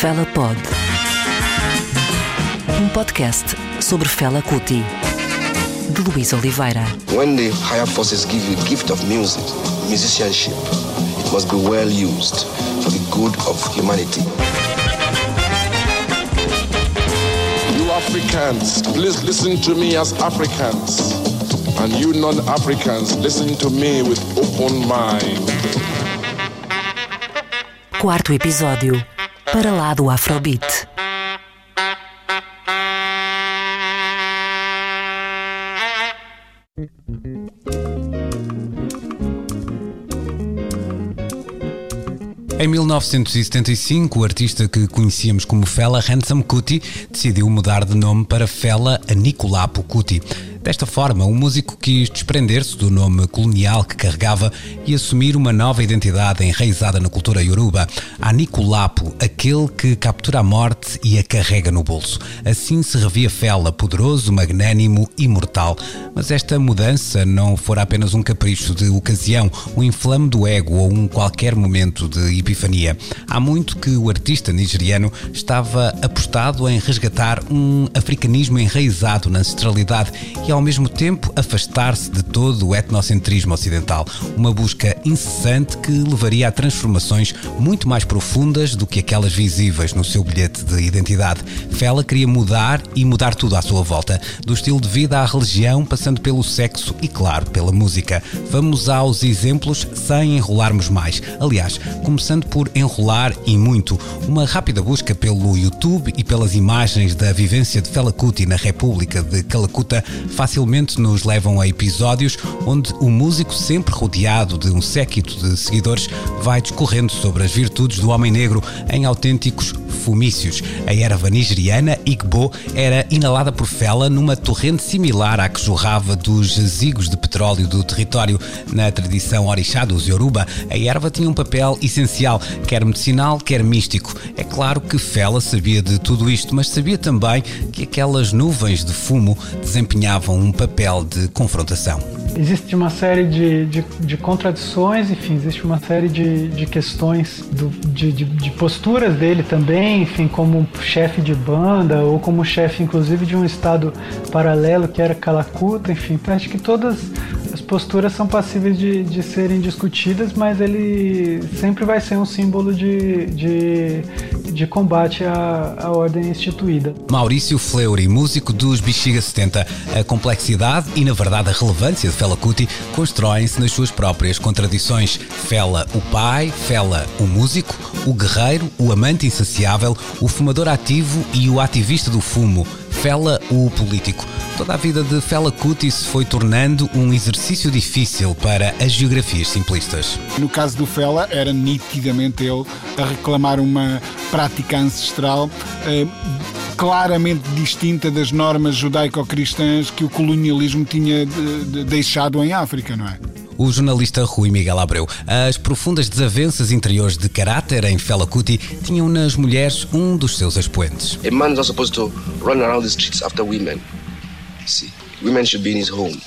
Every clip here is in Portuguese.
Fela Pod. Um podcast sobre Fela Kuti. De Luís Oliveira. When the higher forces give you the gift of music, musicianship, it must be well used for the good of humanity. You Africans, please listen to me as Africans. And you non-Africans, listen to me with open mind. Quarto episódio. Para lá do Afrobeat. Em 1975, o artista que conhecíamos como Fela Handsome Kuti decidiu mudar de nome para Fela Anikulapo Kuti. Desta forma, o músico quis desprender-se do nome colonial que carregava e assumir uma nova identidade enraizada na cultura yoruba, Anikulapo, aquele que captura a morte e a carrega no bolso. Assim se revia Fela, poderoso, magnânimo e mortal. Mas esta mudança não fora apenas um capricho de ocasião, um inflame do ego ou um qualquer momento de epifania. Há muito que o artista nigeriano estava apostado em resgatar um africanismo enraizado na ancestralidade e ao mesmo tempo afastar-se de todo o etnocentrismo ocidental, uma busca incessante que levaria a transformações muito mais profundas do que aquelas visíveis no seu bilhete de identidade. Fela queria mudar e mudar tudo à sua volta, do estilo de vida à religião, passando pelo sexo e, claro, pela música. Vamos aos exemplos sem enrolarmos mais. Aliás, começando por enrolar e muito. Uma rápida busca pelo YouTube e pelas imagens da vivência de Fela Kuti na República de Calacuta facilmente nos levam a episódios onde o músico, sempre rodeado de um séquito de seguidores, vai discorrendo sobre as virtudes do homem negro em autênticos fumícios. A erva nigeriana Igbo era inalada por Fela numa torrente similar à que jorrava dos jazigos de petróleo do território. Na tradição orixá dos Yoruba, a erva tinha um papel essencial, quer medicinal, quer místico. É claro que Fela sabia de tudo isto, mas sabia também que aquelas nuvens de fumo desempenhavam um papel de confrontação. Existe uma série de, de, de contradições, enfim, existe uma série de, de questões do, de, de, de posturas dele também, enfim, como chefe de banda ou como chefe, inclusive, de um estado paralelo que era Calacuta, enfim, então acho que todas as posturas são passíveis de, de serem discutidas, mas ele sempre vai ser um símbolo de, de, de combate à, à ordem instituída. Maurício Fleury, músico dos Bexiga 70, a complexidade e, na verdade, a relevância de Fela Kuti constroem-se nas suas próprias contradições. Fela, o pai, Fela, o músico, o guerreiro, o amante insaciável, o fumador ativo e o ativista do fumo. Fela, o político. Toda a vida de Fela Kuti se foi tornando um exercício difícil para as geografias simplistas. No caso do Fela, era nitidamente ele a reclamar uma prática ancestral eh, claramente distinta das normas judaico-cristãs que o colonialismo tinha de, de, deixado em África, não é? O jornalista Rui Miguel Abreu. As profundas desavenças interiores de caráter em Fela Kuti tinham nas mulheres um dos seus expoentes. A man is not supposed to run around the streets after women. See, women should be in his home.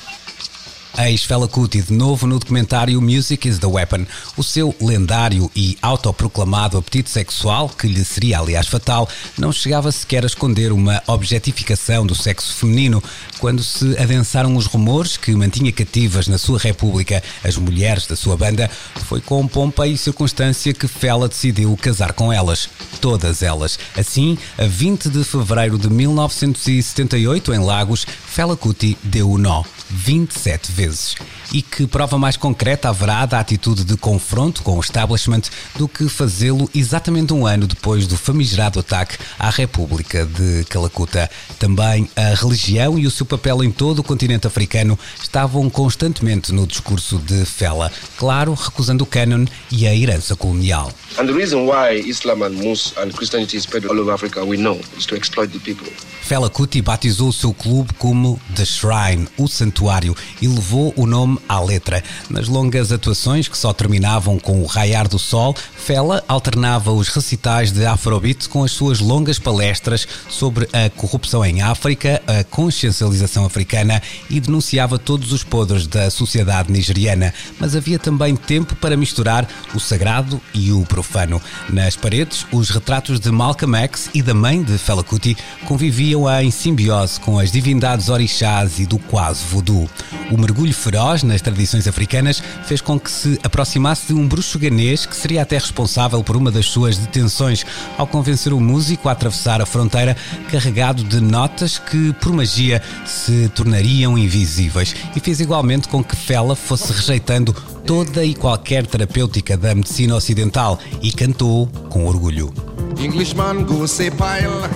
Ex Fela Kuti de novo no documentário Music is the Weapon. O seu lendário e autoproclamado apetite sexual, que lhe seria aliás fatal, não chegava sequer a esconder uma objetificação do sexo feminino. Quando se adensaram os rumores que mantinha cativas na sua república as mulheres da sua banda, foi com pompa e circunstância que Fela decidiu casar com elas. Todas elas. Assim, a 20 de fevereiro de 1978, em Lagos, Fela Kuti deu o nó. 27 vezes. is. E que prova mais concreta haverá da atitude de confronto com o establishment do que fazê-lo exatamente um ano depois do famigerado ataque à República de Calacuta. Também a religião e o seu papel em todo o continente africano estavam constantemente no discurso de Fela, claro, recusando o canon e a herança colonial. And the reason why Islam and Muslim and Christianity is spread all over Africa, we know, is to exploit the people. Fela Kuti batizou o seu clube como The Shrine, o Santuário, e levou o nome à letra. Nas longas atuações que só terminavam com o raiar do sol, Fela alternava os recitais de Afrobeat com as suas longas palestras sobre a corrupção em África, a consciencialização africana e denunciava todos os podres da sociedade nigeriana. Mas havia também tempo para misturar o sagrado e o profano. Nas paredes, os retratos de Malcolm X e da mãe de Fela Kuti conviviam em simbiose com as divindades orixás e do quase voodoo. O mergulho feroz nas tradições africanas fez com que se aproximasse de um bruxo ganês que seria até responsável por uma das suas detenções ao convencer o músico a atravessar a fronteira carregado de notas que, por magia, se tornariam invisíveis e fez igualmente com que Fela fosse rejeitando toda e qualquer terapêutica da medicina ocidental e cantou com orgulho. Englishman go say pile,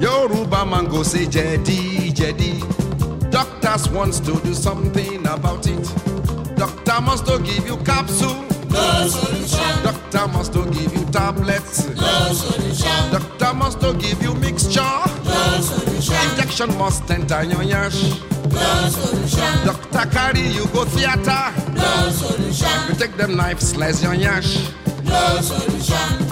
Yoruba man go say jedi jedi. Doctors wants to do something about it. Doctor must to give you capsule. No solution. Doctor must to give you tablets. No solution. Doctor must to give you mixture. No solution. Injection must enter your yash. No solution. Doctor carry you go theater. No solution. We take them knife, slice your yash. No solution.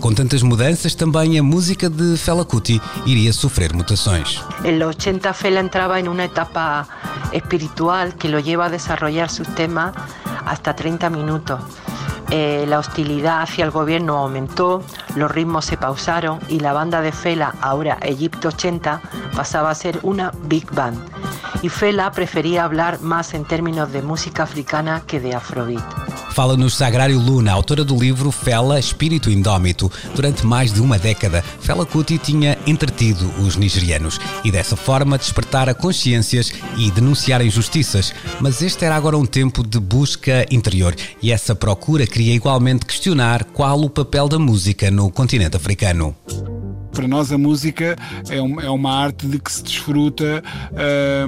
Com tantas mudanças, também a música de Fela Kuti iria sofrer mutações. En los 80 Fela entraba en una etapa espiritual que lo lleva a desarrollar sus temas hasta 30 minutos. Eh, la hostilidad hacia el gobierno aumentó, los ritmos se pausaron y la banda de Fela, ahora Egipto 80, pasaba a ser una big band. Y Fela prefería hablar más en términos de música africana que de afrobeat. Fala-nos Sagrário Luna, autora do livro Fela, Espírito Indómito. Durante mais de uma década, Fela Kuti tinha entretido os nigerianos e dessa forma despertara consciências e denunciar injustiças. Mas este era agora um tempo de busca interior e essa procura queria igualmente questionar qual o papel da música no continente africano. Para nós a música é, um, é uma arte de que se desfruta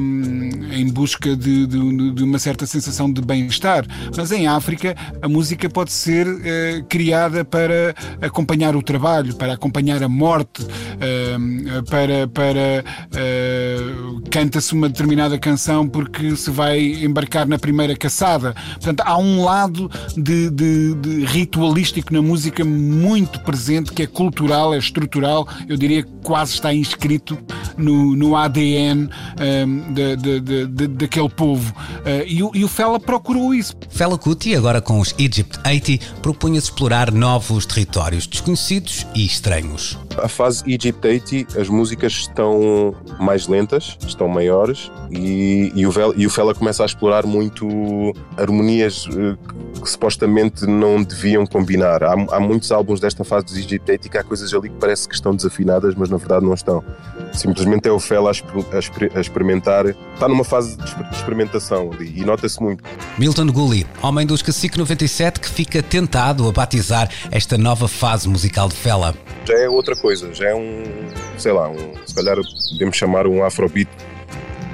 um, em busca de, de, de, uma certa sensação de bem-estar. Mas em África a música pode ser uh, criada para acompanhar o trabalho, para acompanhar a morte, uh, para, para uh, canta-se uma determinada canção porque se vai embarcar na primeira caçada. Portanto, há um lado de, de ritualístico na música muito presente que é cultural, é estrutural eu diria que quase está inscrito no, no ADN um, de, de, de, daquele povo. Uh, e, o, e o Fela procurou isso. Fela Kuti, agora com os Egypt 80, propunha-se explorar novos territórios desconhecidos e estranhos. A fase Egypt 80, as músicas estão mais lentas, estão maiores e, e, o, Vela, e o Fela começa a explorar muito harmonias uh, que supostamente não deviam combinar. Há, há muitos álbuns desta fase dos Egypt 80 que há coisas ali que parece que estão desafinadas, mas na verdade não estão. Simplesmente é o Fela a, experimentar, está numa fase de experimentação ali e nota-se muito. Milton Gully, homem dos Cacique 97, que fica tentado a batizar esta nova fase musical de Fela. Já é outra coisa, já é um, sei lá, um, se calhar podemos chamar um afrobeat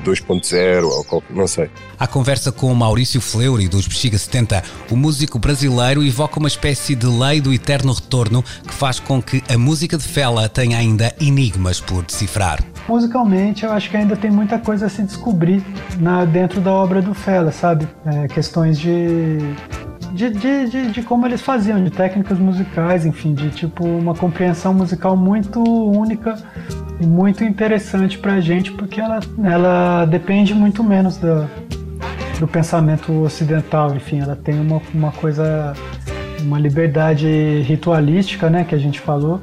2.0 ou não sei. À conversa com Maurício Fleury dos Bexiga 70, o músico brasileiro evoca uma espécie de lei do eterno retorno que faz com que a música de Fela tenha ainda enigmas por decifrar. Musicalmente, eu acho que ainda tem muita coisa a se descobrir na, dentro da obra do Fela, sabe? É, questões de de, de, de, de, como eles faziam, de técnicas musicais, enfim, de tipo uma compreensão musical muito única muito interessante pra gente, porque ela, ela depende muito menos do, do pensamento ocidental, enfim, ela tem uma, uma coisa, uma liberdade ritualística, né, que a gente falou,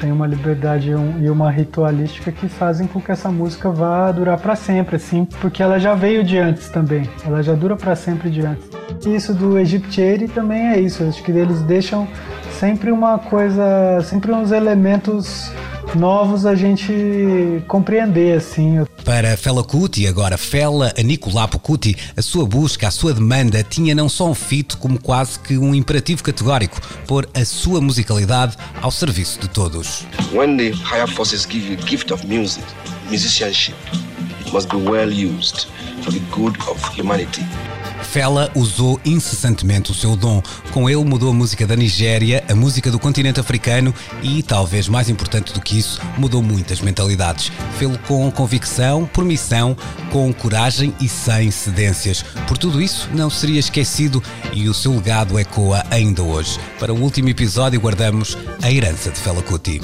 tem uma liberdade e uma ritualística que fazem com que essa música vá durar para sempre, assim, porque ela já veio de antes também, ela já dura para sempre de antes. Isso do Egyptieri também é isso, acho que eles deixam sempre uma coisa, sempre uns elementos novos a gente compreender, assim. Para Fela Kuti, agora Fela Anicolapo Kuti, a sua busca, a sua demanda tinha não só um fito como quase que um imperativo categórico, pôr a sua musicalidade ao serviço de todos. When the higher forces give you gift of music, musicianship, it must be well used for the good of humanity. Fela usou incessantemente o seu dom. Com ele mudou a música da Nigéria, a música do continente africano e, talvez mais importante do que isso, mudou muitas mentalidades. Fê-lo com convicção, por missão, com coragem e sem cedências. Por tudo isso, não seria esquecido e o seu legado ecoa ainda hoje. Para o último episódio, guardamos a herança de Fela Kuti.